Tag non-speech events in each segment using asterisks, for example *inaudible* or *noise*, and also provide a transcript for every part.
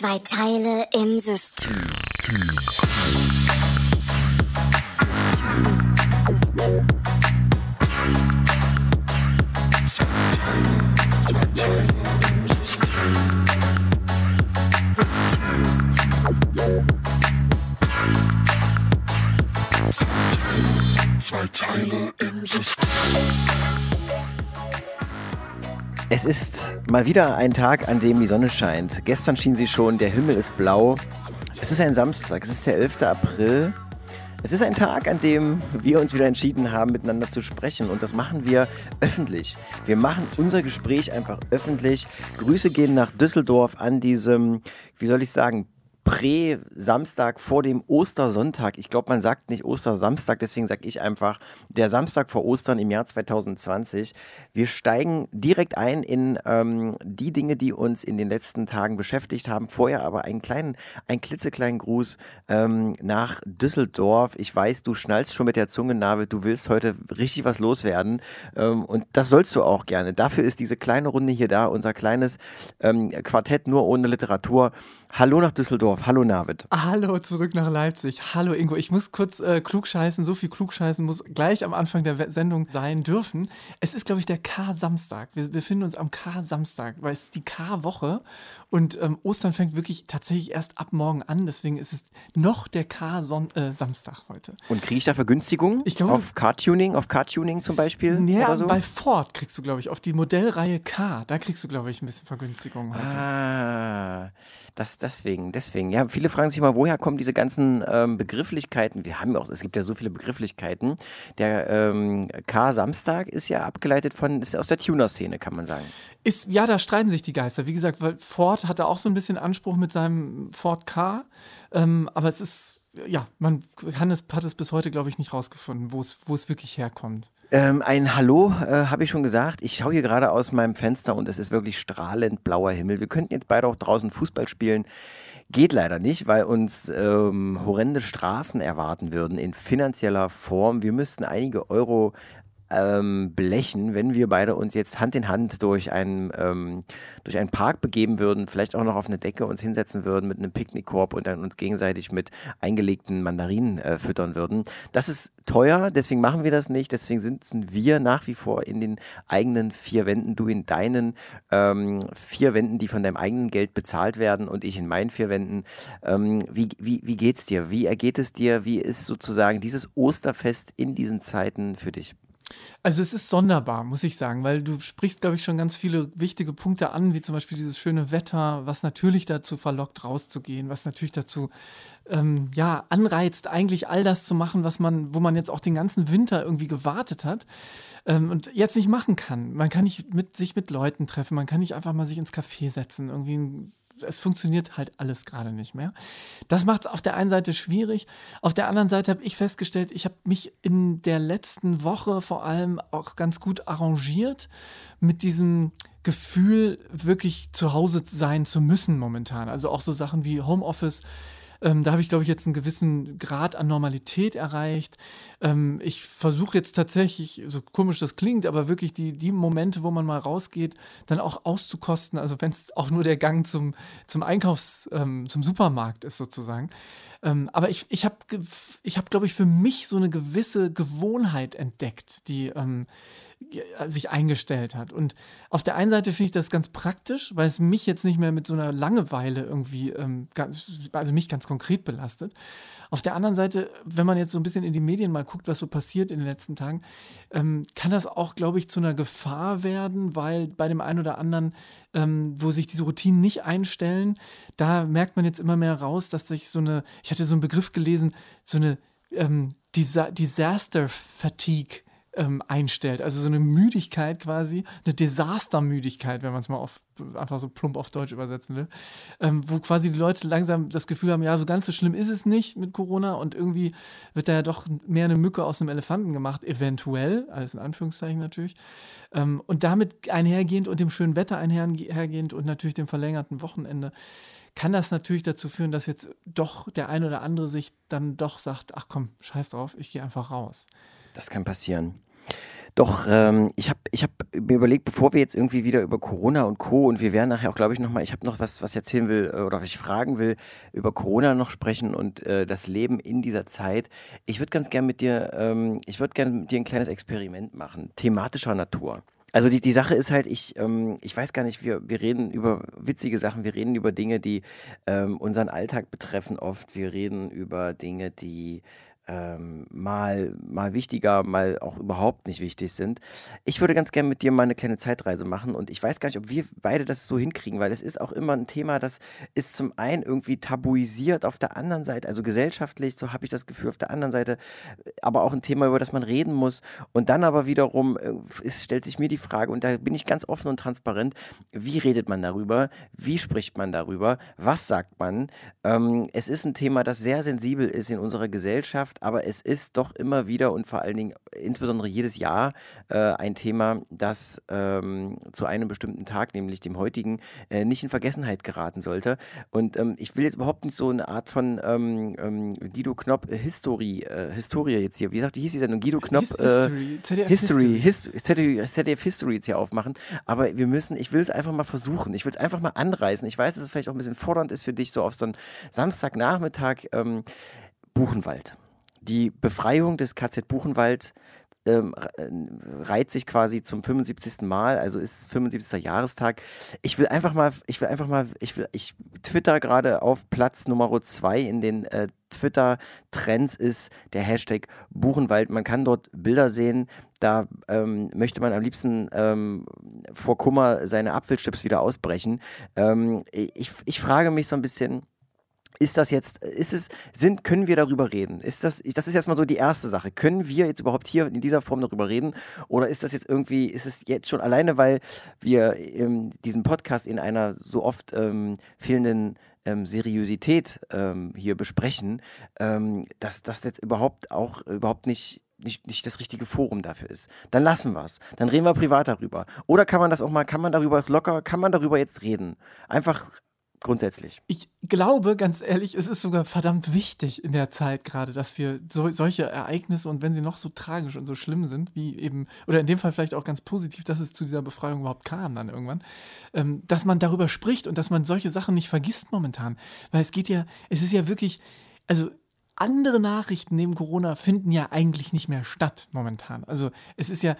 Zwei Teile im System. Zwei Teile im System. Es ist mal wieder ein Tag, an dem die Sonne scheint. Gestern schien sie schon, der Himmel ist blau. Es ist ein Samstag, es ist der 11. April. Es ist ein Tag, an dem wir uns wieder entschieden haben, miteinander zu sprechen. Und das machen wir öffentlich. Wir machen unser Gespräch einfach öffentlich. Grüße gehen nach Düsseldorf an diesem, wie soll ich sagen, Prä-Samstag vor dem Ostersonntag. Ich glaube, man sagt nicht Ostersamstag, deswegen sage ich einfach der Samstag vor Ostern im Jahr 2020. Wir steigen direkt ein in ähm, die Dinge, die uns in den letzten Tagen beschäftigt haben. Vorher aber einen kleinen, einen klitzekleinen Gruß ähm, nach Düsseldorf. Ich weiß, du schnallst schon mit der Zunge, Nabe. Du willst heute richtig was loswerden. Ähm, und das sollst du auch gerne. Dafür ist diese kleine Runde hier da, unser kleines ähm, Quartett nur ohne Literatur. Hallo nach Düsseldorf. Hallo Navid. Hallo zurück nach Leipzig. Hallo Ingo. Ich muss kurz äh, klugscheißen. So viel klugscheißen muss gleich am Anfang der Sendung sein dürfen. Es ist, glaube ich, der K-Samstag. Wir befinden uns am K-Samstag, weil es ist die K-Woche und ähm, Ostern fängt wirklich tatsächlich erst ab morgen an. Deswegen ist es noch der K-Samstag äh, heute. Und kriege ich da Vergünstigungen? Ich glaube, auf Car-Tuning, auf Car-Tuning zum Beispiel? Ja, oder so? bei Ford kriegst du, glaube ich, auf die Modellreihe K. Da kriegst du, glaube ich, ein bisschen Vergünstigungen heute. Ah, das deswegen, deswegen. Ja, viele fragen sich mal, woher kommen diese ganzen ähm, Begrifflichkeiten? Wir haben ja auch, es gibt ja so viele Begrifflichkeiten. Der ähm, K-Samstag ist ja abgeleitet von, ist aus der Tuner-Szene, kann man sagen. Ist, ja, da streiten sich die Geister. Wie gesagt, weil Ford hatte auch so ein bisschen Anspruch mit seinem Ford K. Ähm, aber es ist, ja, man kann es, hat es bis heute, glaube ich, nicht rausgefunden, wo es, wo es wirklich herkommt. Ähm, ein Hallo äh, habe ich schon gesagt. Ich schaue hier gerade aus meinem Fenster und es ist wirklich strahlend blauer Himmel. Wir könnten jetzt beide auch draußen Fußball spielen. Geht leider nicht, weil uns ähm, horrende Strafen erwarten würden in finanzieller Form. Wir müssten einige Euro ähm, blechen, wenn wir beide uns jetzt Hand in Hand durch einen, ähm, durch einen Park begeben würden, vielleicht auch noch auf eine Decke uns hinsetzen würden mit einem Picknickkorb und dann uns gegenseitig mit eingelegten Mandarinen äh, füttern würden. Das ist teuer, deswegen machen wir das nicht. Deswegen sitzen wir nach wie vor in den eigenen vier Wänden, du in deinen ähm, vier Wänden, die von deinem eigenen Geld bezahlt werden und ich in meinen vier Wänden. Ähm, wie, wie, wie geht's dir? Wie ergeht es dir? Wie ist sozusagen dieses Osterfest in diesen Zeiten für dich? Also es ist sonderbar, muss ich sagen, weil du sprichst, glaube ich, schon ganz viele wichtige Punkte an, wie zum Beispiel dieses schöne Wetter, was natürlich dazu verlockt, rauszugehen, was natürlich dazu ähm, ja, anreizt, eigentlich all das zu machen, was man, wo man jetzt auch den ganzen Winter irgendwie gewartet hat ähm, und jetzt nicht machen kann. Man kann nicht mit, sich mit Leuten treffen, man kann nicht einfach mal sich ins Café setzen, irgendwie ein es funktioniert halt alles gerade nicht mehr. Das macht es auf der einen Seite schwierig. Auf der anderen Seite habe ich festgestellt, ich habe mich in der letzten Woche vor allem auch ganz gut arrangiert mit diesem Gefühl, wirklich zu Hause sein zu müssen momentan. Also auch so Sachen wie Homeoffice ähm, da habe ich, glaube ich, jetzt einen gewissen Grad an Normalität erreicht. Ähm, ich versuche jetzt tatsächlich, so komisch das klingt, aber wirklich die, die Momente, wo man mal rausgeht, dann auch auszukosten. Also wenn es auch nur der Gang zum, zum Einkaufs-, ähm, zum Supermarkt ist sozusagen. Ähm, aber ich, ich habe, ich hab, glaube ich, für mich so eine gewisse Gewohnheit entdeckt, die ähm, sich eingestellt hat. Und auf der einen Seite finde ich das ganz praktisch, weil es mich jetzt nicht mehr mit so einer Langeweile irgendwie, ähm, ganz, also mich ganz konkret belastet. Auf der anderen Seite, wenn man jetzt so ein bisschen in die Medien mal guckt, was so passiert in den letzten Tagen, ähm, kann das auch, glaube ich, zu einer Gefahr werden, weil bei dem einen oder anderen, ähm, wo sich diese Routinen nicht einstellen, da merkt man jetzt immer mehr raus, dass sich so eine, ich hatte so einen Begriff gelesen, so eine ähm, Disa Disaster Fatigue ähm, einstellt. Also so eine Müdigkeit quasi, eine Desastermüdigkeit, wenn man es mal auf, einfach so plump auf Deutsch übersetzen will, ähm, wo quasi die Leute langsam das Gefühl haben, ja, so ganz so schlimm ist es nicht mit Corona und irgendwie wird da ja doch mehr eine Mücke aus einem Elefanten gemacht, eventuell, alles in Anführungszeichen natürlich. Ähm, und damit einhergehend und dem schönen Wetter einhergehend und natürlich dem verlängerten Wochenende kann das natürlich dazu führen, dass jetzt doch der eine oder andere sich dann doch sagt, ach komm, scheiß drauf, ich gehe einfach raus. Das kann passieren. Doch, ähm, ich habe ich hab mir überlegt, bevor wir jetzt irgendwie wieder über Corona und Co. und wir werden nachher auch, glaube ich, nochmal, ich habe noch was, was ich erzählen will äh, oder was ich fragen will, über Corona noch sprechen und äh, das Leben in dieser Zeit. Ich würde ganz gern mit dir, ähm, ich würde gern mit dir ein kleines Experiment machen, thematischer Natur. Also die, die Sache ist halt, ich, ähm, ich weiß gar nicht, wir, wir reden über witzige Sachen, wir reden über Dinge, die ähm, unseren Alltag betreffen oft, wir reden über Dinge, die ähm, mal, mal wichtiger, mal auch überhaupt nicht wichtig sind. Ich würde ganz gerne mit dir mal eine kleine Zeitreise machen und ich weiß gar nicht, ob wir beide das so hinkriegen, weil es ist auch immer ein Thema, das ist zum einen irgendwie tabuisiert, auf der anderen Seite, also gesellschaftlich, so habe ich das Gefühl, auf der anderen Seite, aber auch ein Thema, über das man reden muss. Und dann aber wiederum ist, äh, stellt sich mir die Frage, und da bin ich ganz offen und transparent, wie redet man darüber? Wie spricht man darüber? Was sagt man? Ähm, es ist ein Thema, das sehr sensibel ist in unserer Gesellschaft aber es ist doch immer wieder und vor allen Dingen insbesondere jedes Jahr äh, ein Thema, das ähm, zu einem bestimmten Tag, nämlich dem heutigen, äh, nicht in Vergessenheit geraten sollte. Und ähm, ich will jetzt überhaupt nicht so eine Art von ähm, ähm Guido Knopp äh, History, äh, Historie jetzt hier, wie gesagt, wie hieß sie denn? Guido Knopp History, äh, ZDF History, History. ZDF, ZDF History jetzt hier aufmachen. Aber wir müssen, ich will es einfach mal versuchen. Ich will es einfach mal anreißen. Ich weiß, dass es vielleicht auch ein bisschen fordernd ist für dich, so auf so einen Samstagnachmittag. Ähm, Buchenwald. Die Befreiung des KZ Buchenwald ähm, äh, reiht sich quasi zum 75. Mal, also ist 75. Jahrestag. Ich will einfach mal, ich will einfach mal, ich will, ich twitter gerade auf Platz Nummer 2 in den äh, Twitter-Trends ist der Hashtag Buchenwald. Man kann dort Bilder sehen, da ähm, möchte man am liebsten ähm, vor Kummer seine Apfelchips wieder ausbrechen. Ähm, ich, ich frage mich so ein bisschen, ist das jetzt, ist es, sind, können wir darüber reden? Ist das, das ist erstmal so die erste Sache. Können wir jetzt überhaupt hier in dieser Form darüber reden? Oder ist das jetzt irgendwie, ist es jetzt schon alleine, weil wir ähm, diesen Podcast in einer so oft ähm, fehlenden ähm, Seriosität ähm, hier besprechen, ähm, dass das jetzt überhaupt auch überhaupt nicht nicht, nicht das richtige Forum dafür ist. Dann lassen wir es. Dann reden wir privat darüber. Oder kann man das auch mal, kann man darüber locker, kann man darüber jetzt reden? Einfach grundsätzlich. Ich glaube, ganz ehrlich, es ist sogar verdammt wichtig in der Zeit gerade, dass wir so, solche Ereignisse und wenn sie noch so tragisch und so schlimm sind, wie eben, oder in dem Fall vielleicht auch ganz positiv, dass es zu dieser Befreiung überhaupt kam dann irgendwann, ähm, dass man darüber spricht und dass man solche Sachen nicht vergisst momentan. Weil es geht ja, es ist ja wirklich, also andere Nachrichten neben Corona finden ja eigentlich nicht mehr statt momentan. Also es ist ja,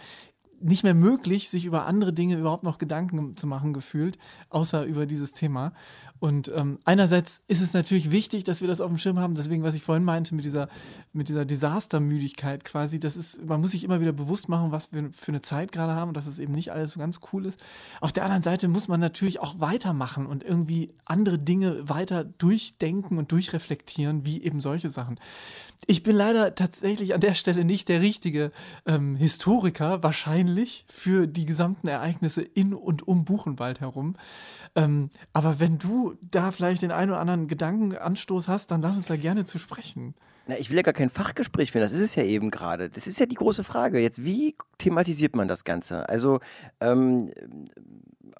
nicht mehr möglich, sich über andere Dinge überhaupt noch Gedanken zu machen, gefühlt, außer über dieses Thema. Und ähm, einerseits ist es natürlich wichtig, dass wir das auf dem Schirm haben. Deswegen, was ich vorhin meinte mit dieser, mit dieser Desastermüdigkeit quasi, das ist, man muss sich immer wieder bewusst machen, was wir für eine Zeit gerade haben und dass es eben nicht alles so ganz cool ist. Auf der anderen Seite muss man natürlich auch weitermachen und irgendwie andere Dinge weiter durchdenken und durchreflektieren, wie eben solche Sachen. Ich bin leider tatsächlich an der Stelle nicht der richtige ähm, Historiker, wahrscheinlich, für die gesamten Ereignisse in und um Buchenwald herum. Ähm, aber wenn du da vielleicht den einen oder anderen Gedankenanstoß hast, dann lass uns da gerne zu sprechen. Na, ich will ja gar kein Fachgespräch führen, das ist es ja eben gerade. Das ist ja die große Frage. Jetzt, wie thematisiert man das Ganze? Also, ähm,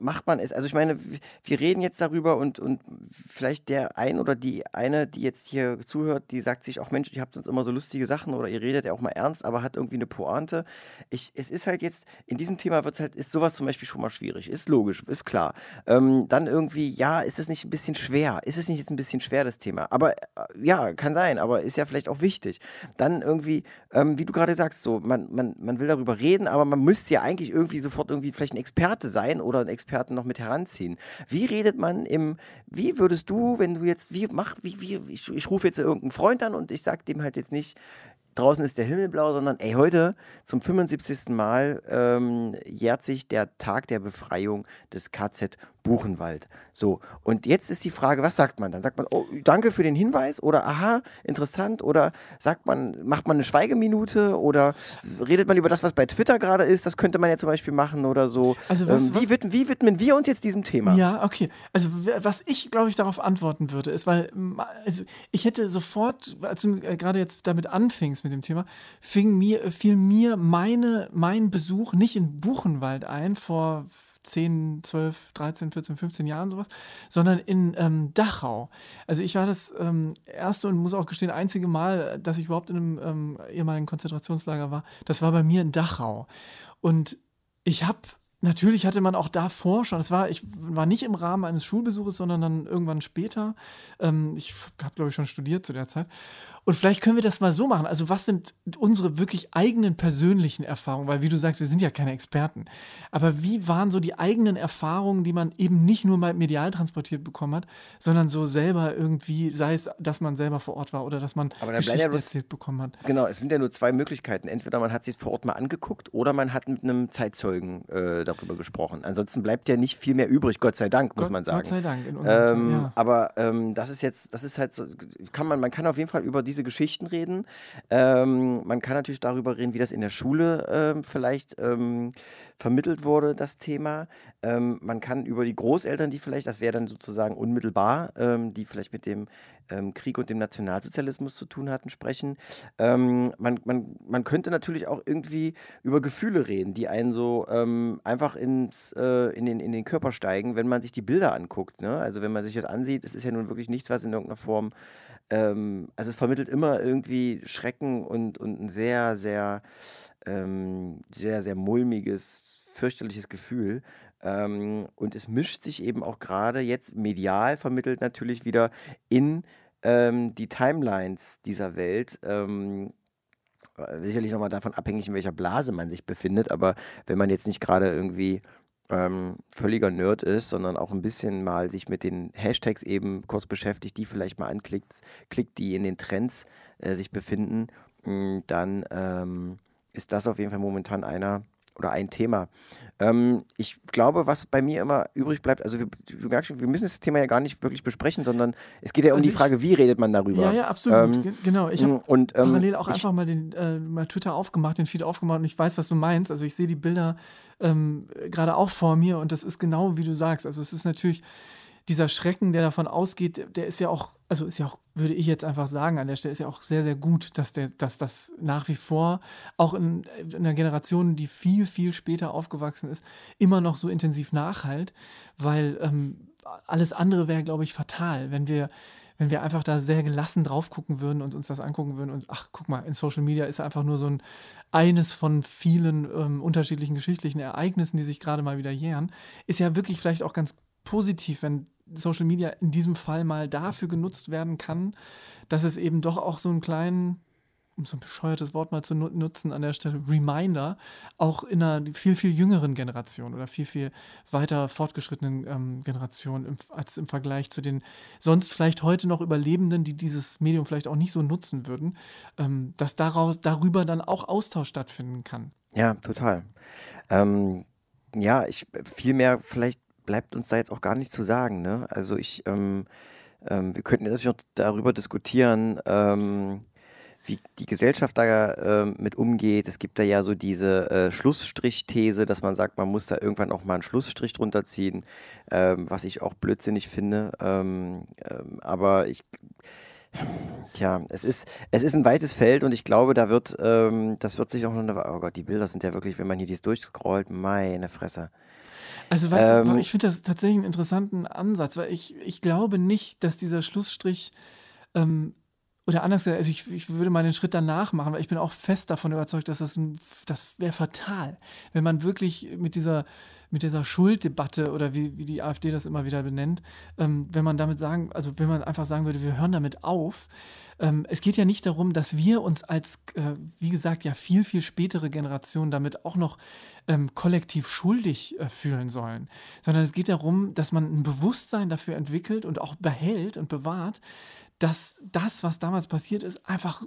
macht man es? Also ich meine, wir reden jetzt darüber und, und vielleicht der ein oder die eine, die jetzt hier zuhört, die sagt sich auch, Mensch, ihr habt sonst immer so lustige Sachen oder ihr redet ja auch mal ernst, aber hat irgendwie eine Pointe. Ich, es ist halt jetzt, in diesem Thema wird halt, ist sowas zum Beispiel schon mal schwierig. Ist logisch, ist klar. Ähm, dann irgendwie, ja, ist es nicht ein bisschen schwer? Ist es nicht jetzt ein bisschen schwer, das Thema? Aber äh, ja, kann sein, aber ist ja vielleicht auch wichtig. Dann irgendwie, ähm, wie du gerade sagst, so, man, man, man will darüber reden, aber man müsste ja eigentlich irgendwie sofort irgendwie vielleicht ein Experte sein oder ein Experte Experten noch mit heranziehen. Wie redet man im, wie würdest du, wenn du jetzt, wie mach, wie, wie, ich, ich rufe jetzt irgendeinen Freund an und ich sage dem halt jetzt nicht, draußen ist der Himmel blau, sondern ey, heute zum 75. Mal ähm, jährt sich der Tag der Befreiung des KZ Buchenwald. So, und jetzt ist die Frage, was sagt man dann? Sagt man, oh, danke für den Hinweis oder aha, interessant oder sagt man, macht man eine Schweigeminute oder redet man über das, was bei Twitter gerade ist? Das könnte man ja zum Beispiel machen oder so. Also was, ähm, wie, was, widmen, wie widmen wir uns jetzt diesem Thema? Ja, okay. Also was ich, glaube ich, darauf antworten würde, ist, weil also ich hätte sofort, als du äh, gerade jetzt damit anfingst mit dem Thema, fing mir, fiel mir meine, mein Besuch nicht in Buchenwald ein vor 10, 12, 13, 14, 15 Jahren sowas, sondern in ähm, Dachau. Also ich war das ähm, erste und muss auch gestehen, einzige Mal, dass ich überhaupt in einem ähm, ehemaligen Konzentrationslager war, das war bei mir in Dachau. Und ich habe Natürlich hatte man auch davor schon, es war, ich war nicht im Rahmen eines Schulbesuches, sondern dann irgendwann später. Ähm, ich habe, glaube ich, schon studiert zu der Zeit. Und vielleicht können wir das mal so machen. Also, was sind unsere wirklich eigenen persönlichen Erfahrungen? Weil, wie du sagst, wir sind ja keine Experten. Aber wie waren so die eigenen Erfahrungen, die man eben nicht nur mal medial transportiert bekommen hat, sondern so selber irgendwie, sei es, dass man selber vor Ort war oder dass man Aber Geschichten ja bloß- erzählt bekommen hat? Genau, es sind ja nur zwei Möglichkeiten. Entweder man hat sich vor Ort mal angeguckt oder man hat mit einem Zeitzeugen äh, darüber gesprochen. Ansonsten bleibt ja nicht viel mehr übrig, Gott sei Dank, muss Gott- man sagen. Gott sei Dank. In Ähm, Fall, ja. Aber ähm, das ist jetzt, das ist halt so, kann man, man kann auf jeden Fall über diese Geschichten reden. Ähm, man kann natürlich darüber reden, wie das in der Schule ähm, vielleicht ähm, vermittelt wurde, das Thema. Ähm, man kann über die Großeltern, die vielleicht, das wäre dann sozusagen unmittelbar, ähm, die vielleicht mit dem ähm, Krieg und dem Nationalsozialismus zu tun hatten, sprechen. Man, man, man könnte natürlich auch irgendwie über Gefühle reden, die einen so einfach ins, äh, in, den, in den Körper steigen, wenn man sich die Bilder anguckt. Ne? Also wenn man sich das ansieht, es ist ja nun wirklich nichts, was in irgendeiner Form, ähm, also es vermittelt immer irgendwie Schrecken und, und ein sehr, sehr, ähm, sehr, sehr mulmiges, fürchterliches Gefühl. Ähm, und es mischt sich eben auch gerade jetzt medial vermittelt natürlich wieder in ähm, die Timelines dieser Welt. Ähm, äh, sicherlich nochmal davon abhängig, in welcher Blase man sich befindet, aber wenn man jetzt nicht gerade irgendwie ähm, völliger Nerd ist, sondern auch ein bisschen mal sich mit den Hashtags eben kurz beschäftigt, die vielleicht mal anklickt, klickt, die in den Trends äh, sich befinden, mh, dann ähm, ist das auf jeden Fall momentan einer oder ein Thema. Ähm, ich glaube, was bei mir immer übrig bleibt, also wir, du merkst schon, wir müssen das Thema ja gar nicht wirklich besprechen, sondern es geht ja um Also die ich- Frage, wie redet man darüber. Ja, ja, absolut. Ähm, Ge- genau. Ich habe und, ähm, parallel auch ich, einfach mal den äh, mal Twitter aufgemacht, den Feed aufgemacht und ich weiß, was du meinst. Also ich sehe die Bilder ähm, gerade auch vor mir und das ist genau wie du sagst. Also es ist natürlich dieser Schrecken, der davon ausgeht, der ist ja auch, also ist ja auch, würde ich jetzt einfach sagen, an der Stelle ist ja auch sehr, sehr gut, dass, der, dass das nach wie vor auch in, in einer Generation, die viel, viel später aufgewachsen ist, immer noch so intensiv nachhalt, weil ähm, alles andere wäre, glaube ich, fatal, wenn wir wenn wir einfach da sehr gelassen drauf gucken würden und uns das angucken würden und ach, guck mal, in Social Media ist einfach nur so ein eines von vielen ähm, unterschiedlichen geschichtlichen Ereignissen, die sich gerade mal wieder jähren, ist ja wirklich vielleicht auch ganz positiv, wenn Social Media in diesem Fall mal dafür genutzt werden kann, dass es eben doch auch so einen kleinen, um so ein bescheuertes Wort mal zu nu- nutzen an der Stelle, Reminder, auch in einer viel, viel jüngeren Generation oder viel, viel weiter fortgeschrittenen ähm, Generation im, als im Vergleich zu den sonst vielleicht heute noch Überlebenden, die dieses Medium vielleicht auch nicht so nutzen würden, ähm, dass daraus, darüber dann auch Austausch stattfinden kann. Ja, total. Ähm, ja, ich viel mehr vielleicht bleibt uns da jetzt auch gar nicht zu sagen. Ne? Also ich, ähm, ähm, wir könnten jetzt noch darüber diskutieren, ähm, wie die Gesellschaft da ähm, mit umgeht. Es gibt da ja so diese äh, Schlussstrich-These, dass man sagt, man muss da irgendwann auch mal einen Schlussstrich drunter ziehen, ähm, was ich auch blödsinnig finde. Ähm, ähm, aber ich, Tja, es ist, es ist ein weites Feld und ich glaube, da wird, ähm, das wird sich auch noch eine, oh Gott, die Bilder sind ja wirklich, wenn man hier dies durchscrollt, meine Fresse. Also weißt du, Ähm, ich finde das tatsächlich einen interessanten Ansatz, weil ich, ich glaube nicht, dass dieser Schlussstrich ähm, oder anders gesagt, also ich, ich würde mal den Schritt danach machen, weil ich bin auch fest davon überzeugt, dass das, ein, das wäre fatal, wenn man wirklich mit dieser, mit dieser Schulddebatte oder wie, wie die AfD das immer wieder benennt, ähm, wenn man damit sagen, also wenn man einfach sagen würde, wir hören damit auf. Ähm, es geht ja nicht darum, dass wir uns als, äh, wie gesagt, ja viel, viel spätere Generation damit auch noch ähm, kollektiv schuldig äh, fühlen sollen, sondern es geht darum, dass man ein Bewusstsein dafür entwickelt und auch behält und bewahrt, dass das, was damals passiert ist, einfach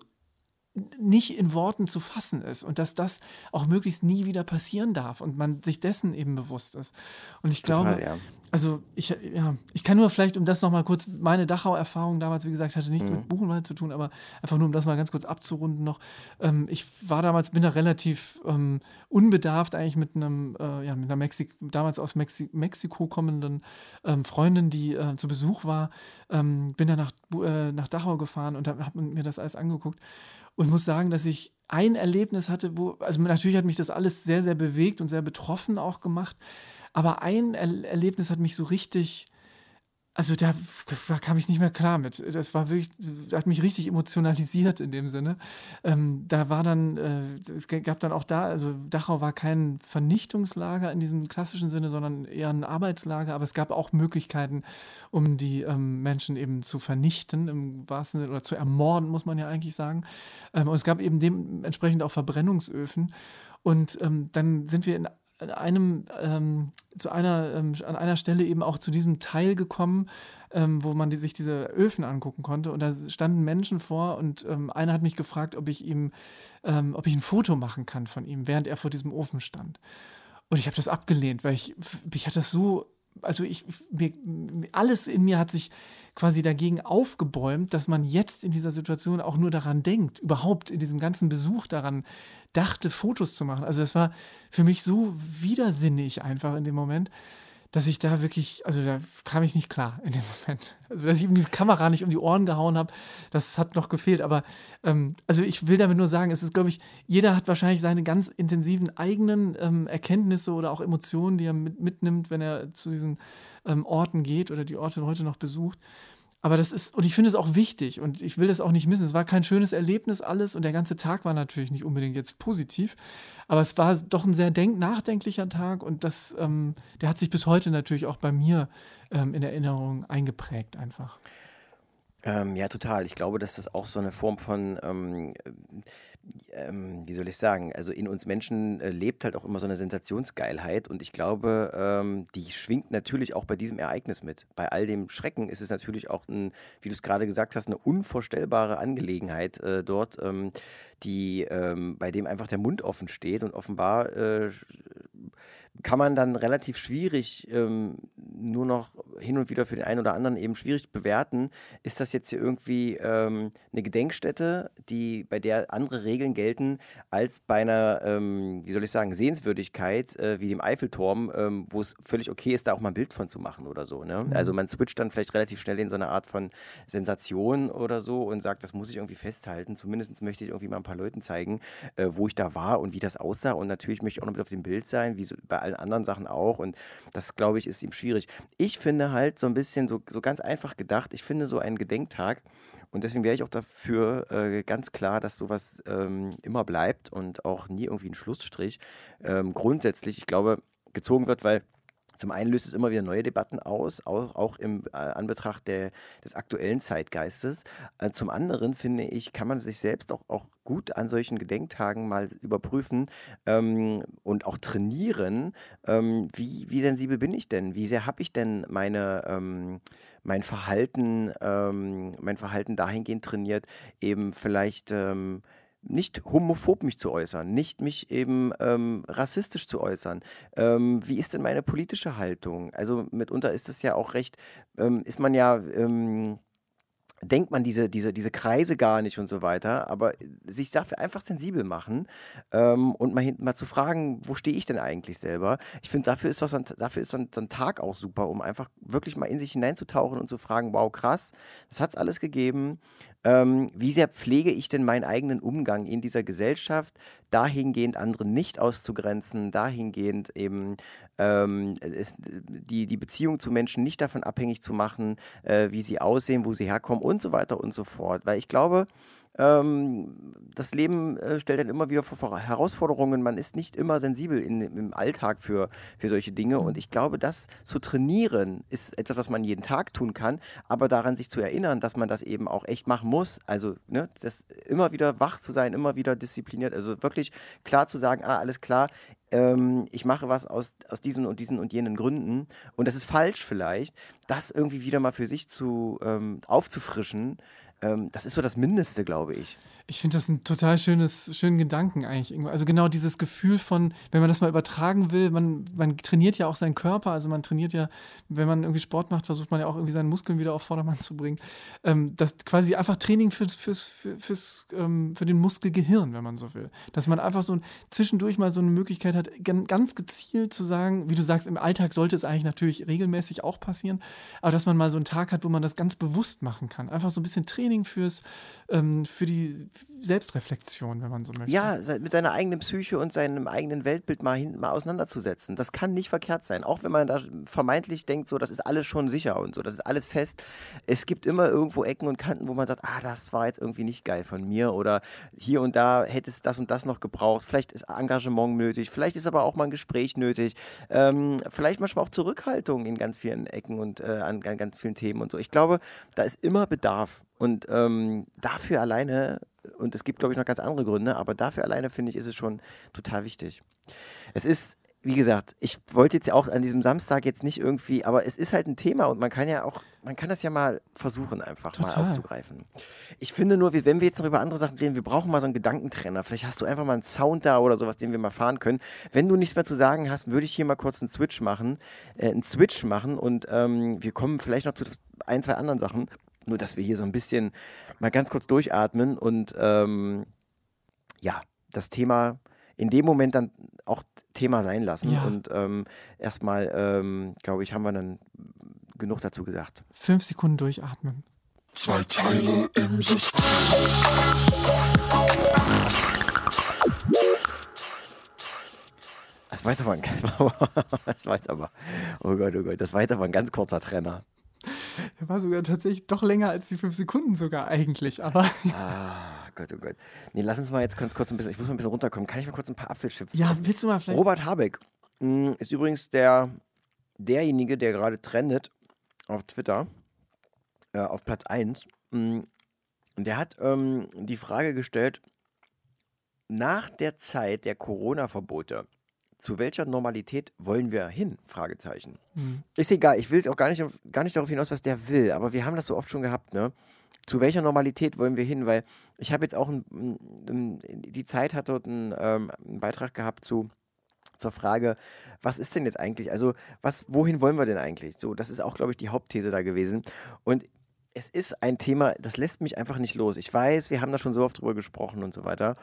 nicht in Worten zu fassen ist und dass das auch möglichst nie wieder passieren darf und man sich dessen eben bewusst ist. Und ich glaube, Total, ja. also ich, ja, ich kann nur vielleicht, um das nochmal kurz, meine Dachau-Erfahrung damals, wie gesagt, hatte nichts mit Buchenwald zu tun, aber einfach nur, um das mal ganz kurz abzurunden noch. Ähm, ich war damals, bin da relativ ähm, unbedarft eigentlich mit einem, äh, ja, mit einer Mexik damals aus Mexi Mexiko kommenden ähm, Freundin, die äh, zu Besuch war, ähm, bin da nach, äh, nach Dachau gefahren und habe mir das alles angeguckt und muss sagen, dass ich ein Erlebnis hatte, wo, also natürlich hat mich das alles sehr, sehr bewegt und sehr betroffen auch gemacht. Aber ein er Erlebnis hat mich so richtig also da, kam ich nicht mehr klar mit. Das war wirklich, das hat mich richtig emotionalisiert in dem Sinne. Ähm, da war dann, äh, es gab dann auch da, also Dachau war kein Vernichtungslager in diesem klassischen Sinne, sondern eher ein Arbeitslager, aber es gab auch Möglichkeiten, um die ähm, Menschen eben zu vernichten, im wahrsten Sinne, oder zu ermorden, muss man ja eigentlich sagen. Ähm, und es gab eben dementsprechend auch Verbrennungsöfen. Und ähm, dann sind wir in einem, ähm, zu einer, ähm, an einer Stelle eben auch zu diesem Teil gekommen, ähm, wo man die, sich diese Öfen angucken konnte. Und da standen Menschen vor und ähm, einer hat mich gefragt, ob ich ihm, ähm, ob ich ein Foto machen kann von ihm, während er vor diesem Ofen stand. Und ich habe das abgelehnt, weil ich, mich hat das so also ich, mir, alles in mir hat sich quasi dagegen aufgebäumt, dass man jetzt in dieser Situation auch nur daran denkt, überhaupt in diesem ganzen Besuch daran dachte, Fotos zu machen. Also das war für mich so widersinnig einfach in dem Moment, dass ich da wirklich, also da kam ich nicht klar in dem Moment. Also dass ich ihm die Kamera nicht um die Ohren gehauen habe, das hat noch gefehlt. Aber ähm, also ich will damit nur sagen, es ist, glaube ich, jeder hat wahrscheinlich seine ganz intensiven eigenen ähm, Erkenntnisse oder auch Emotionen, die er mit, mitnimmt, wenn er zu diesen ähm, Orten geht oder die Orte heute noch besucht. Aber das ist, und ich finde es auch wichtig und ich will das auch nicht missen. Es war kein schönes Erlebnis alles und der ganze Tag war natürlich nicht unbedingt jetzt positiv, aber es war doch ein sehr denk nachdenklicher Tag und das, ähm, der hat sich bis heute natürlich auch bei mir ähm, in Erinnerung eingeprägt einfach. Ähm, ja, total. Ich glaube, dass das auch so eine Form von, ähm, wie soll ich sagen, also in uns Menschen äh, lebt halt auch immer so eine Sensationsgeilheit und ich glaube, ähm, die schwingt natürlich auch bei diesem Ereignis mit. Bei all dem Schrecken ist es natürlich auch, ein, wie du es gerade gesagt hast, eine unvorstellbare Angelegenheit äh, dort, ähm, die, ähm, bei dem einfach der Mund offen steht und offenbar äh, kann man dann relativ schwierig ähm, nur noch hin und wieder für den einen oder anderen eben schwierig bewerten. Ist das jetzt hier irgendwie ähm, eine Gedenkstätte, die, bei der andere Regeln gelten als bei einer, ähm, wie soll ich sagen, Sehenswürdigkeit äh, wie dem Eiffelturm, ähm, wo es völlig okay ist, da auch mal ein Bild von zu machen oder so. Ne? Mhm. Also man switcht dann vielleicht relativ schnell in so eine Art von Sensation oder so und sagt, das muss ich irgendwie festhalten. Zumindest möchte ich irgendwie mal ein paar Leuten zeigen, äh, wo ich da war und wie das aussah. Und natürlich möchte ich auch noch mit auf dem Bild sein, wie so bei allen anderen Sachen auch. Und das, glaube ich, ist ihm schwierig. Ich finde halt so ein bisschen, so, so ganz einfach gedacht, ich finde so einen Gedenktag, und deswegen wäre ich auch dafür äh, ganz klar, dass sowas ähm, immer bleibt und auch nie irgendwie ein Schlussstrich ähm, grundsätzlich, ich glaube, gezogen wird, weil zum einen löst es immer wieder neue Debatten aus, auch, auch im äh, Anbetracht der, des aktuellen Zeitgeistes. Äh, zum anderen finde ich, kann man sich selbst auch, auch gut an solchen Gedenktagen mal überprüfen ähm, und auch trainieren, ähm, wie, wie sensibel bin ich denn? Wie sehr habe ich denn meine, ähm, mein Verhalten, ähm, mein Verhalten dahingehend trainiert, eben vielleicht ähm, nicht homophob mich zu äußern, nicht mich eben ähm, rassistisch zu äußern. Ähm, wie ist denn meine politische Haltung? Also mitunter ist es ja auch recht, ähm, ist man ja ähm, denkt man diese, diese, diese Kreise gar nicht und so weiter, aber sich dafür einfach sensibel machen ähm, und mal, mal zu fragen, wo stehe ich denn eigentlich selber? Ich finde, dafür ist, so ein, dafür ist so ein, so ein Tag auch super, um einfach wirklich mal in sich hineinzutauchen und zu fragen, wow, krass, das hat es alles gegeben. Ähm, wie sehr pflege ich denn meinen eigenen Umgang in dieser Gesellschaft, dahingehend andere nicht auszugrenzen, dahingehend eben ähm, es, die, die Beziehung zu Menschen nicht davon abhängig zu machen, äh, wie sie aussehen, wo sie herkommen und so weiter und so fort. Weil ich glaube, ähm, das Leben äh, stellt dann immer wieder vor Herausforderungen. Man ist nicht immer sensibel in, im Alltag für, für solche Dinge. Und ich glaube, das zu trainieren ist etwas, was man jeden Tag tun kann. Aber daran sich zu erinnern, dass man das eben auch echt machen muss. Also ne, das immer wieder wach zu sein, immer wieder diszipliniert. Also wirklich klar zu sagen, ah, alles klar, ähm, ich mache was aus, aus diesen und diesen und jenen Gründen. Und das ist falsch vielleicht, das irgendwie wieder mal für sich zu ähm, aufzufrischen das ist so das Mindeste, glaube ich. Ich finde das ein total schönes, schönen Gedanken eigentlich. Also genau dieses Gefühl von, wenn man das mal übertragen will, man, man trainiert ja auch seinen Körper, also man trainiert ja, wenn man irgendwie Sport macht, versucht man ja auch irgendwie seine Muskeln wieder auf Vordermann zu bringen. Ähm, das quasi einfach Training fürs, fürs, fürs, fürs ähm, für den Muskelgehirn, wenn man so will. Dass man einfach so zwischendurch mal so eine Möglichkeit hat, ganz gezielt zu sagen, wie du sagst, im Alltag sollte es eigentlich natürlich regelmäßig auch passieren, aber dass man mal so einen Tag hat, wo man das ganz bewusst machen kann. Einfach so ein bisschen Training fürs, ähm, für die Selbstreflexion, wenn man so möchte. Ja, mit seiner eigenen Psyche und seinem eigenen Weltbild mal, hin, mal auseinanderzusetzen. Das kann nicht verkehrt sein. Auch wenn man da vermeintlich denkt, so, das ist alles schon sicher und so, das ist alles fest. Es gibt immer irgendwo Ecken und Kanten, wo man sagt, ah, das war jetzt irgendwie nicht geil von mir oder hier und da hätte es das und das noch gebraucht. Vielleicht ist Engagement nötig, vielleicht ist aber auch mal ein Gespräch nötig. Ähm, vielleicht manchmal auch Zurückhaltung in ganz vielen Ecken und äh, an, an ganz vielen Themen und so. Ich glaube, da ist immer Bedarf. Und ähm, dafür alleine, und es gibt, glaube ich, noch ganz andere Gründe, aber dafür alleine finde ich, ist es schon total wichtig. Es ist, wie gesagt, ich wollte jetzt ja auch an diesem Samstag jetzt nicht irgendwie, aber es ist halt ein Thema und man kann ja auch, man kann das ja mal versuchen, einfach mal Total. aufzugreifen. Ich finde nur, wenn wir jetzt noch über andere Sachen reden, wir brauchen mal so einen Gedankentrenner. Vielleicht hast du einfach mal einen Sound da oder sowas, den wir mal fahren können. Wenn du nichts mehr zu sagen hast, würde ich hier mal kurz einen Switch machen, äh, einen Switch machen und ähm, wir kommen vielleicht noch zu ein, zwei anderen Sachen. Nur, dass wir hier so ein bisschen mal ganz kurz durchatmen und ähm, ja, das Thema in dem Moment dann auch Thema sein lassen. Ja. Und ähm, erstmal, ähm, glaube ich, haben wir dann genug dazu gesagt. Fünf Sekunden durchatmen. Zwei Teile im System. Das war jetzt aber ein, das *laughs* war, das war jetzt aber, oh Gott, oh Gott, das war jetzt aber ein ganz kurzer Trenner. Der war sogar tatsächlich doch länger als die fünf Sekunden sogar eigentlich, aber Ah, *laughs* Gott, oh Gott. Nee, lass uns mal jetzt ganz kurz ein bisschen, ich muss mal ein bisschen runterkommen. Kann ich mal kurz ein paar Apfelchips ja, essen? willst du mal vielleicht. Robert Habeck mh, ist übrigens der, derjenige, der gerade trendet auf Twitter, äh, auf Platz 1. Mh, und der hat ähm, die Frage gestellt, nach der Zeit der Corona-Verbote, zu welcher Normalität wollen wir hin? Fragezeichen. Hm. Ist egal, ich will es auch gar nicht, gar nicht darauf hinaus, was der will, aber wir haben das so oft schon gehabt, ne? Zu welcher Normalität wollen wir hin? Weil ich habe jetzt auch ein, ein, die Zeit hat dort einen, ähm, einen Beitrag gehabt zu zur Frage, was ist denn jetzt eigentlich? Also, was, wohin wollen wir denn eigentlich? So, das ist auch, glaube ich, die Hauptthese da gewesen. Und es ist ein Thema, das lässt mich einfach nicht los. Ich weiß, wir haben da schon so oft drüber gesprochen und so weiter.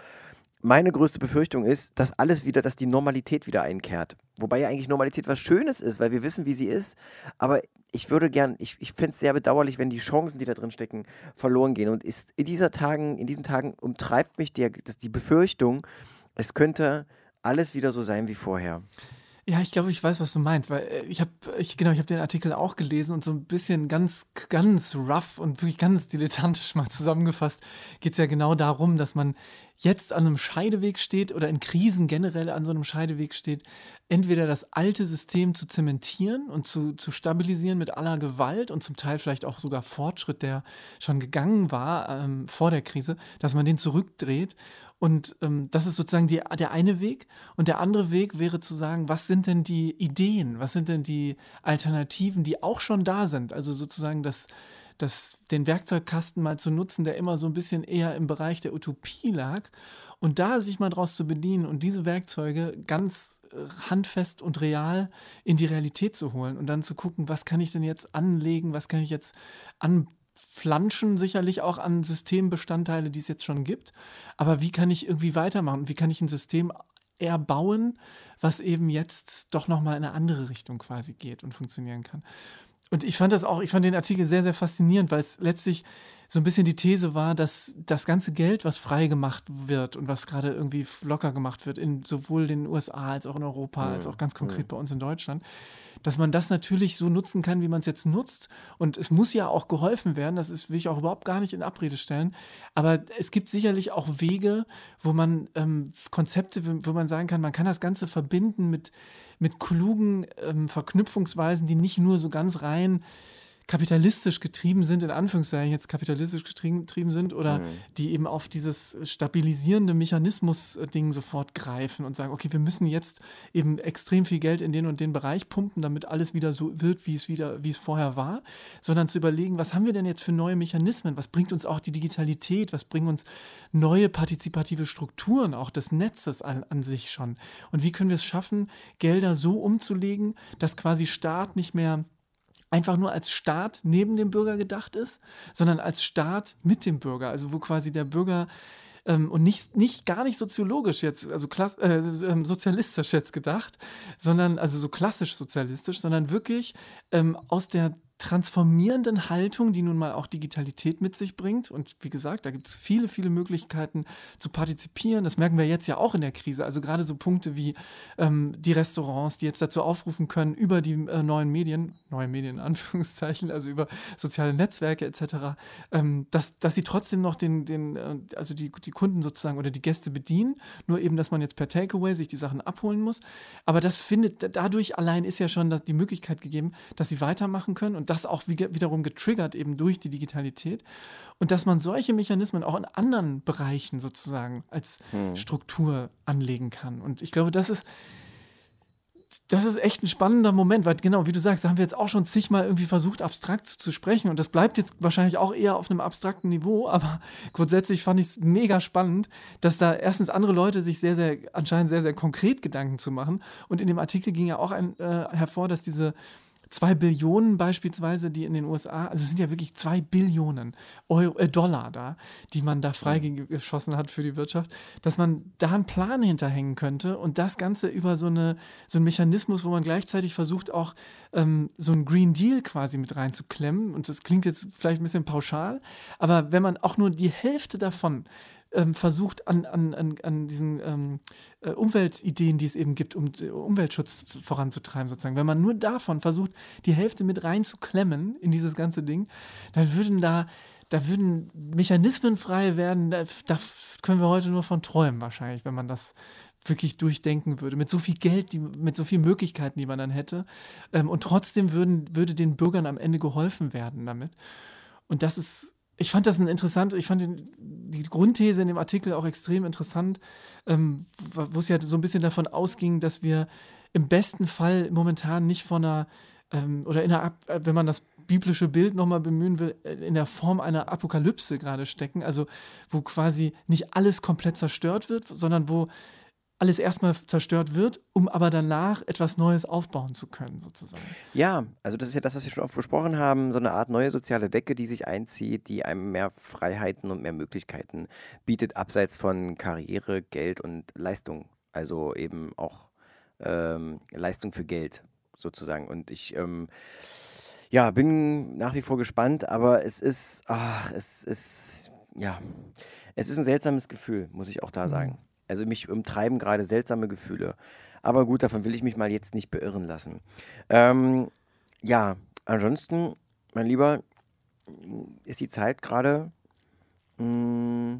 Meine größte Befürchtung ist, dass alles wieder, dass die Normalität wieder einkehrt. Wobei ja eigentlich Normalität was Schönes ist, weil wir wissen, wie sie ist. Aber ich würde gern, ich, ich fände es sehr bedauerlich, wenn die Chancen, die da drin stecken, verloren gehen. Und ist in, dieser Tagen, in diesen Tagen umtreibt mich der, das, die Befürchtung, es könnte alles wieder so sein wie vorher. Ja, ich glaube, ich weiß, was du meinst, weil äh, ich habe, ich, genau, ich habe den Artikel auch gelesen und so ein bisschen ganz, ganz rough und wirklich ganz dilettantisch mal *laughs* zusammengefasst geht es ja genau darum, dass man jetzt an einem Scheideweg steht oder in Krisen generell an so einem Scheideweg steht, entweder das alte System zu zementieren und zu, zu stabilisieren mit aller Gewalt und zum Teil vielleicht auch sogar Fortschritt, der schon gegangen war ähm, vor der Krise, dass man den zurückdreht und ähm, das ist sozusagen die, der eine Weg. Und der andere Weg wäre zu sagen, was sind denn die Ideen, was sind denn die Alternativen, die auch schon da sind? Also sozusagen das, das, den Werkzeugkasten mal zu nutzen, der immer so ein bisschen eher im Bereich der Utopie lag. Und da sich mal draus zu bedienen und diese Werkzeuge ganz äh, handfest und real in die Realität zu holen und dann zu gucken, was kann ich denn jetzt anlegen, was kann ich jetzt anflanschen, sicherlich auch an Systembestandteile, die es jetzt schon gibt. Aber wie kann ich irgendwie weitermachen? Wie kann ich ein System erbauen, was eben jetzt doch nochmal in eine andere Richtung quasi geht und funktionieren kann? Und ich fand das auch, ich fand den Artikel sehr, sehr faszinierend, weil es letztlich so ein bisschen die These war, dass das ganze Geld, was frei gemacht wird und was gerade irgendwie locker gemacht wird, in sowohl den USA als auch in Europa, als auch ganz konkret bei uns in Deutschland, dass man das natürlich so nutzen kann, wie man es jetzt nutzt. Und es muss ja auch geholfen werden, das ist, will ich auch überhaupt gar nicht in Abrede stellen. Aber es gibt sicherlich auch Wege, wo man ähm, Konzepte, wo man sagen kann, man kann das Ganze verbinden mit, mit klugen ähm, Verknüpfungsweisen, die nicht nur so ganz rein kapitalistisch getrieben sind, in Anführungszeichen jetzt kapitalistisch getrieben, sind oder die eben auf dieses stabilisierende Mechanismus-Ding sofort greifen und sagen, okay, wir müssen jetzt eben extrem viel Geld in den und den Bereich pumpen, damit alles wieder so wird, wie es wieder, wie es vorher war, sondern zu überlegen, was haben wir denn jetzt für neue Mechanismen? Was bringt uns auch die Digitalität? Was bringen uns neue partizipative Strukturen auch des Netzes an, an sich schon? Und wie können wir es schaffen, Gelder so umzulegen, dass quasi Staat nicht mehr einfach nur als Staat neben dem Bürger gedacht ist, sondern als Staat mit dem Bürger, also wo quasi der Bürger ähm, und nicht, nicht gar nicht soziologisch jetzt, also klass, äh, ähm, sozialistisch jetzt gedacht, sondern also so klassisch sozialistisch, sondern wirklich ähm, aus der transformierenden Haltung, die nun mal auch Digitalität mit sich bringt. Und wie gesagt, da gibt es viele, viele Möglichkeiten zu partizipieren. Das merken wir jetzt ja auch in der Krise. Also gerade so Punkte wie ähm, die Restaurants, die jetzt dazu aufrufen können, über die äh, neuen Medien, neue Medien in Anführungszeichen, also über soziale Netzwerke etc., ähm, dass, dass sie trotzdem noch den, den äh, also die, die Kunden sozusagen oder die Gäste bedienen. Nur eben, dass man jetzt per Takeaway sich die Sachen abholen muss. Aber das findet, dadurch allein ist ja schon die Möglichkeit gegeben, dass sie weitermachen können und das auch wiederum getriggert eben durch die Digitalität. Und dass man solche Mechanismen auch in anderen Bereichen sozusagen als hm. Struktur anlegen kann. Und ich glaube, das ist das ist echt ein spannender Moment, weil genau, wie du sagst, da haben wir jetzt auch schon zigmal irgendwie versucht, abstrakt zu sprechen und das bleibt jetzt wahrscheinlich auch eher auf einem abstrakten Niveau, aber grundsätzlich fand ich es mega spannend, dass da erstens andere Leute sich sehr, sehr, anscheinend sehr, sehr konkret Gedanken zu machen und in dem Artikel ging ja auch ein, äh, hervor, dass diese zwei Billionen beispielsweise, die in den USA, also es sind ja wirklich zwei Billionen Euro, äh, Dollar da, die man da freigeschossen hat für die Wirtschaft, dass man da einen Plan hinterhängen könnte und das Ganze über so, eine, so einen Mechanismus, wo man gleichzeitig versucht, auch ähm, so einen Green Deal quasi mit reinzuklemmen. Und das klingt jetzt vielleicht ein bisschen pauschal, aber wenn man auch nur die Hälfte davon ähm, versucht, an, an, an, diesen ähm, äh, Umweltideen, die es eben gibt, um äh, Umweltschutz voranzutreiben, sozusagen. Wenn man nur davon versucht, die Hälfte mit reinzuklemmen in dieses ganze Ding, dann würden da da würden Mechanismen frei werden, da, da, können wir heute nur von träumen wahrscheinlich, wenn man das wirklich durchdenken würde, mit so viel Geld, die, mit so vielen Möglichkeiten, die man dann hätte. Ähm, und trotzdem würden, würde den Bürgern am Ende geholfen werden damit. Und das ist ich fand das ein interessant, ich fand den, die Grundthese in dem Artikel auch extrem interessant, ähm, wo es ja so ein bisschen davon ausging, dass wir im besten Fall momentan nicht von einer, ähm, oder in einer, wenn man das biblische Bild nochmal bemühen will, äh, in der Form einer Apokalypse gerade stecken, also wo quasi nicht alles komplett zerstört wird, sondern wo alles erstmal zerstört wird, um aber danach etwas Neues aufbauen zu können, sozusagen. Ja, also das ist ja das, was wir schon oft besprochen haben, so eine Art neue soziale Decke, die sich einzieht, die einem mehr Freiheiten und mehr Möglichkeiten bietet, abseits von Karriere, Geld und Leistung. Also eben auch ähm, Leistung für Geld, sozusagen. Und ich ähm, ja, bin nach wie vor gespannt, aber es ist, ach, es ist, ja, es ist ein seltsames Gefühl, muss ich auch da mhm. Also mich umtreiben gerade seltsame Gefühle. Aber gut, davon will ich mich mal jetzt nicht beirren lassen. Ähm, ja, ansonsten, mein Lieber, ist die Zeit gerade mm,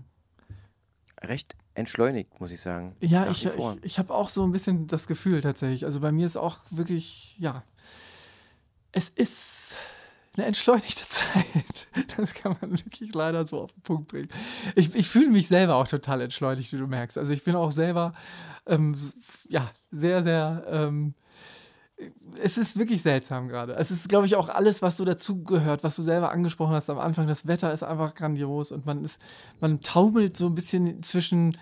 recht entschleunigt, muss ich sagen. Ja, ich, ich, ich habe auch so ein bisschen das Gefühl tatsächlich. Also bei mir ist auch wirklich, ja, es ist eine entschleunigte *laughs* Zeit. Das kann man wirklich leider so auf den Punkt bringen. Ich, ich fühle mich selber auch total entschleunigt, wie du merkst. Also ich bin auch selber, ähm, ja, sehr, sehr, ähm, es ist wirklich seltsam gerade. Es ist, glaube ich, auch alles, was so dazugehört, was du selber angesprochen hast am Anfang. Das Wetter ist einfach grandios und man ist, man taumelt so ein bisschen zwischen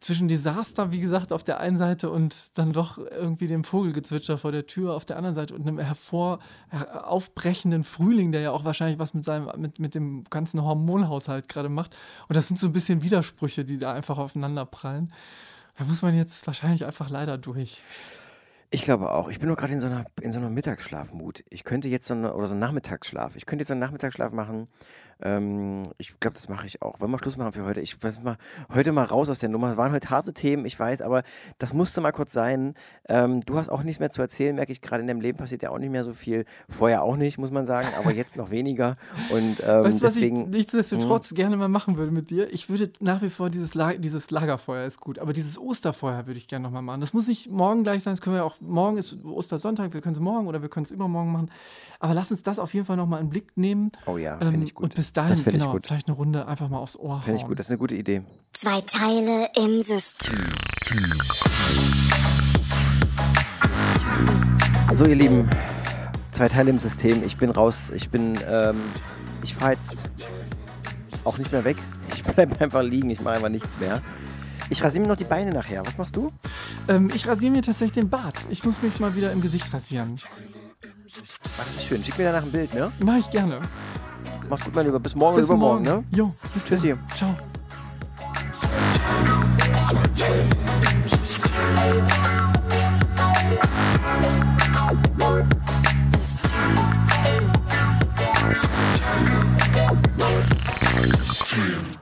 zwischen Desaster, wie gesagt, auf der einen Seite und dann doch irgendwie dem Vogelgezwitscher vor der Tür auf der anderen Seite und einem hervor aufbrechenden Frühling, der ja auch wahrscheinlich was mit seinem, mit, mit dem ganzen Hormonhaushalt gerade macht. Und das sind so ein bisschen Widersprüche, die da einfach aufeinander prallen. Da muss man jetzt wahrscheinlich einfach leider durch. Ich glaube auch. Ich bin nur gerade in so einer, in so einer Mittagsschlafmut. Ich könnte jetzt so eine, oder so einen Nachmittagsschlaf. Ich könnte jetzt so einen Nachmittagsschlaf machen ähm, ich glaube, das mache ich auch. Wollen wir Schluss machen für heute? Ich weiß mal, heute mal raus aus der Nummer. Es waren heute harte Themen, ich weiß, aber das musste mal kurz sein. Ähm, du hast auch nichts mehr zu erzählen, merke ich gerade. In deinem Leben passiert ja auch nicht mehr so viel. Vorher auch nicht, muss man sagen, aber jetzt noch weniger. Und *laughs* ähm, weißt du, was ich nichtsdestotrotz hm. gerne mal machen würde mit dir? Ich würde nach wie vor dieses, La dieses Lagerfeuer ist gut, aber dieses Osterfeuer würde ich gerne nochmal machen. Das muss nicht morgen gleich sein, das können wir auch, morgen ist Ostersonntag, wir können es morgen oder wir können es übermorgen machen. Aber lass uns das auf jeden Fall nochmal in den Blick nehmen. Oh ja, finde ähm, ich gut. Und bis dahin, das genau, ich gut. vielleicht eine Runde einfach mal aufs Ohr Finde ich gut, das ist eine gute Idee. Zwei Teile im System. So, ihr Lieben, zwei Teile im System. Ich bin raus. Ich bin, ähm, ich fahre jetzt auch nicht mehr weg. Ich *laughs* bleibe einfach liegen. Ich mache einfach nichts mehr. Ich rasiere mir noch die Beine nachher. Was machst du? Ähm, ich rasiere mir tatsächlich den Bart. Ich muss mich mal wieder im Gesicht rasieren. Das ist schön. Schick mir danach ein Bild, ne? Mach ich gerne. Mach's gut, mein Lieber. Bis morgen bis übermorgen, morgen. ne? Jo, bis Tschüssi. Dann. Ciao.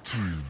Team.